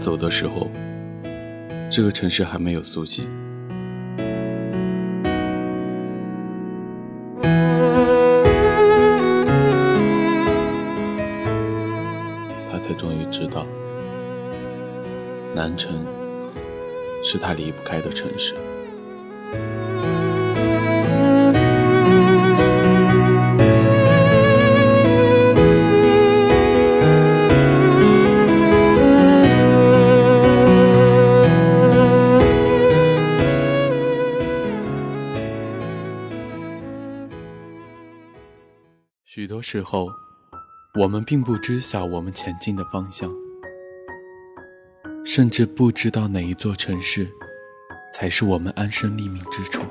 走的时候，这个城市还没有苏醒。他才终于知道，南城是他离不开的城市。许多时候，我们并不知晓我们前进的方向，甚至不知道哪一座城市才是我们安身立命之处。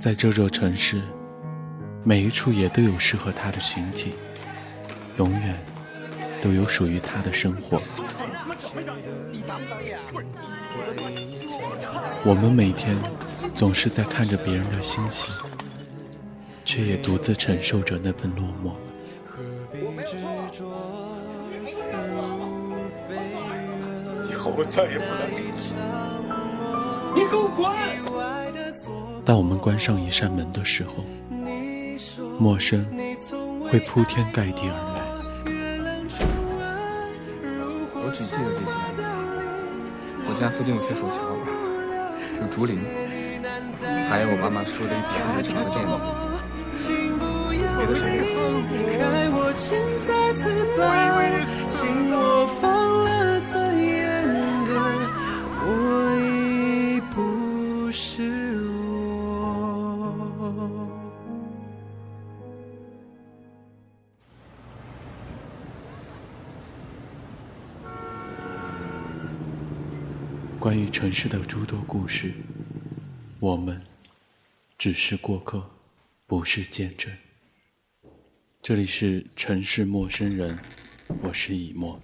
在这座城市，每一处也都有适合它的群体，永远都有属于他的生活。我们每天。总是在看着别人的星星，却也独自承受着那份落寞。以后我再也不来你给我滚！当我们关上一扇门的时候，陌生会铺天盖地而来。只记得这些。我家附近有铁索桥，有竹林。还有我妈妈说的一条特别长的辫子，别的谁关于城市的诸多故事，我们。只是过客，不是见证。这里是城市陌生人，我是以沫。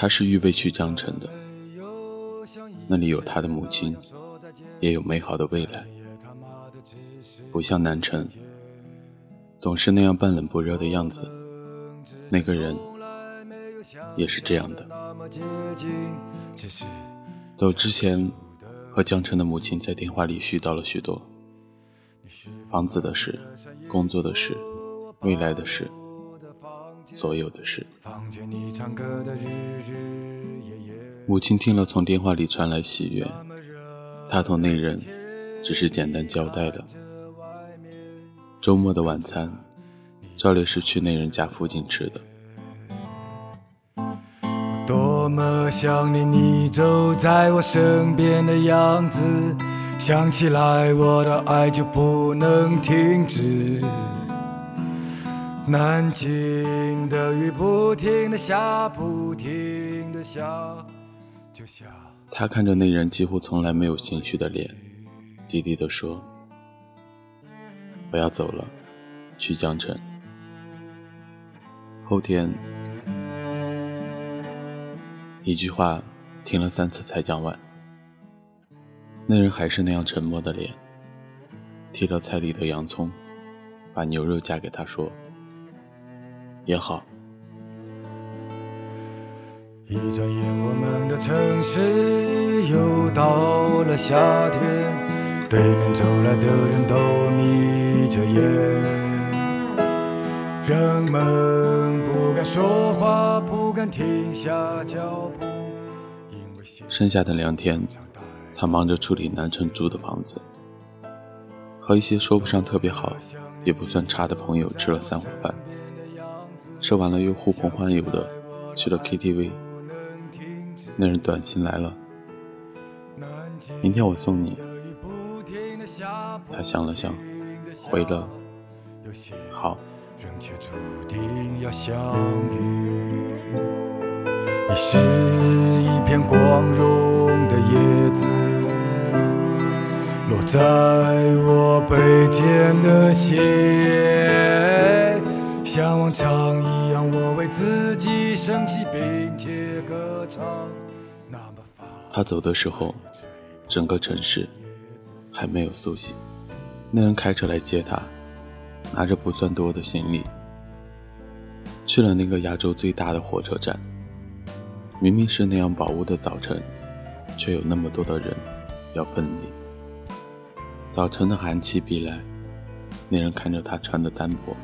他是预备去江城的，那里有他的母亲，也有美好的未来。不像南城，总是那样半冷不热的样子。那个人也是这样的。走之前，和江城的母亲在电话里絮叨了许多房子的事、工作的事、未来的事。所有的事。母亲听了，从电话里传来喜悦。她同那人只是简单交代了，周末的晚餐照例是去那人家附近吃的。多么想念你走在我身边的样子，想起来我的爱就不能停止。南京的雨不停的下，不停的下，就下。他看着那人几乎从来没有情绪的脸，低低的说：“我要走了，去江城。后天。”一句话听了三次才讲完。那人还是那样沉默的脸，剔了菜里的洋葱，把牛肉夹给他说。也好。一转眼，我们的城市又到了夏天。对面走来的人都眯着眼，人们不敢说话，不敢停下脚步。剩下的两天，他忙着处理南城租的房子，和一些说不上特别好，也不算差的朋友吃了三碗饭。吃完了又呼朋唤友的去了 KTV。那人短信来了，明天我送你。他想了想，回了，好。人却注定要相遇。你是一片光荣的叶子，落在我背肩的心，像往常一样，我为自己升起并且歌唱。他走的时候，整个城市还没有苏醒。那人开车来接他，拿着不算多的行李，去了那个亚洲最大的火车站。明明是那样饱雾的早晨，却有那么多的人要分离。早晨的寒气逼来，那人看着他穿的单薄，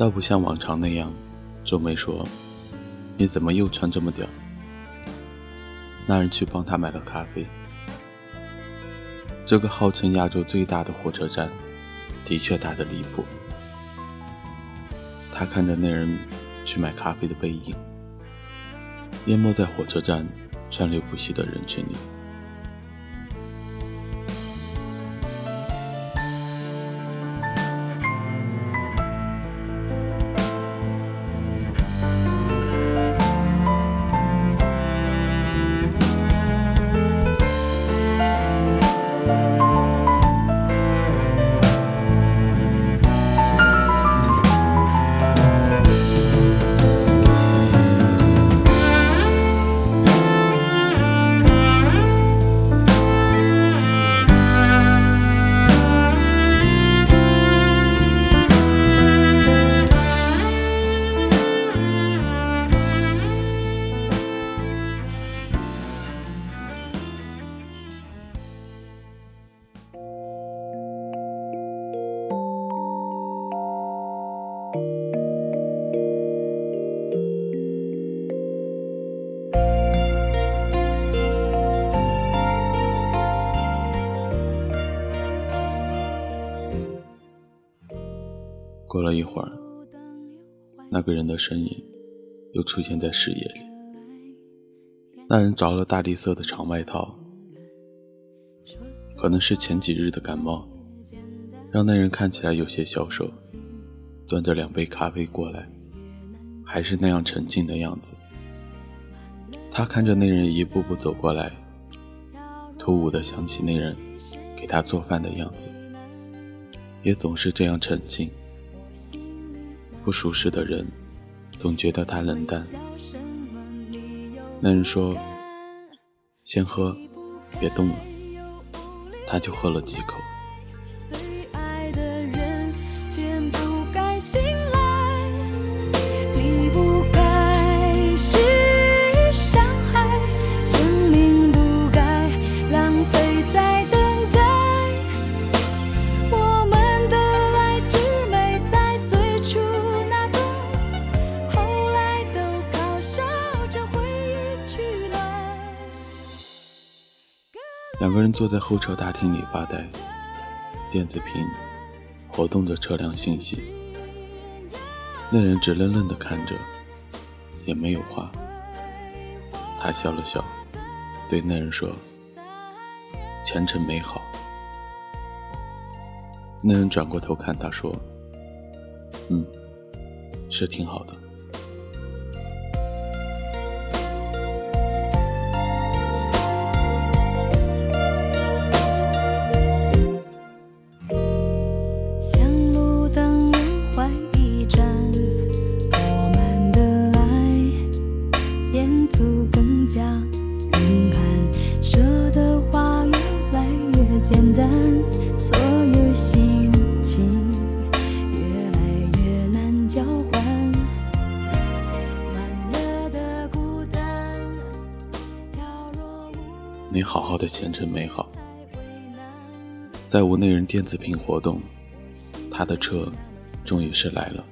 倒不像往常那样皱眉说：“你怎么又穿这么屌？”那人去帮他买了咖啡。这个号称亚洲最大的火车站，的确大得离谱。他看着那人去买咖啡的背影，淹没在火车站川流不息的人群里。过了一会儿，那个人的身影又出现在视野里。那人着了大地色的长外套，可能是前几日的感冒，让那人看起来有些消瘦。端着两杯咖啡过来，还是那样沉静的样子。他看着那人一步步走过来，突兀的想起那人给他做饭的样子，也总是这样沉静。不熟识的人，总觉得他冷淡。那人说：“先喝，别动了。”他就喝了几口。两个人坐在候车大厅里发呆，电子屏活动着车辆信息。那人直愣愣地看着，也没有话。他笑了笑，对那人说：“前程美好。”那人转过头看他说：“嗯，是挺好的。”好好的前程美好，在无内人电子屏活动，他的车终于是来了。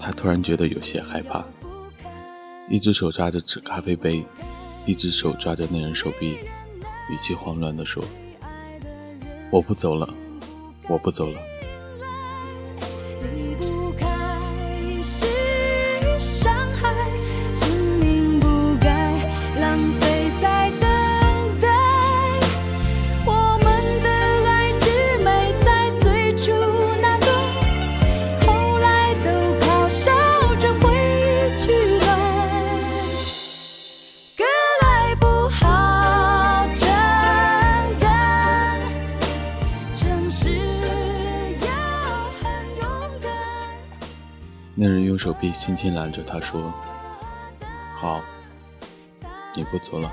他突然觉得有些害怕，一只手抓着纸咖啡杯，一只手抓着那人手臂，语气慌乱地说：“我不走了，我不走了。”那人用手臂轻轻揽着他，说：“好，你不走了。”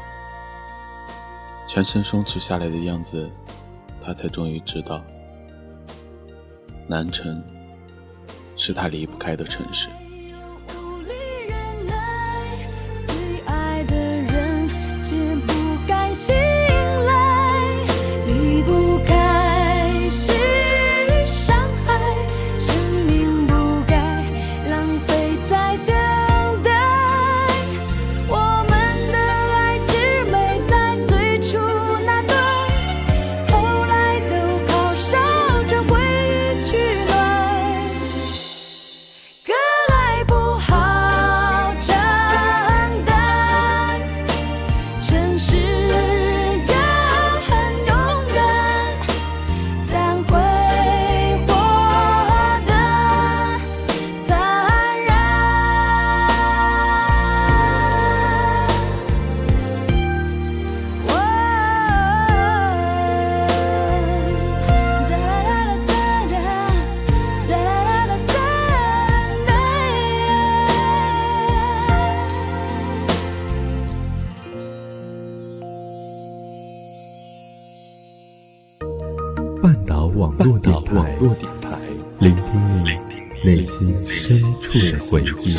全身松弛下来的样子，他才终于知道，南城是他离不开的城市。网络电台，聆听你内心深处的回忆。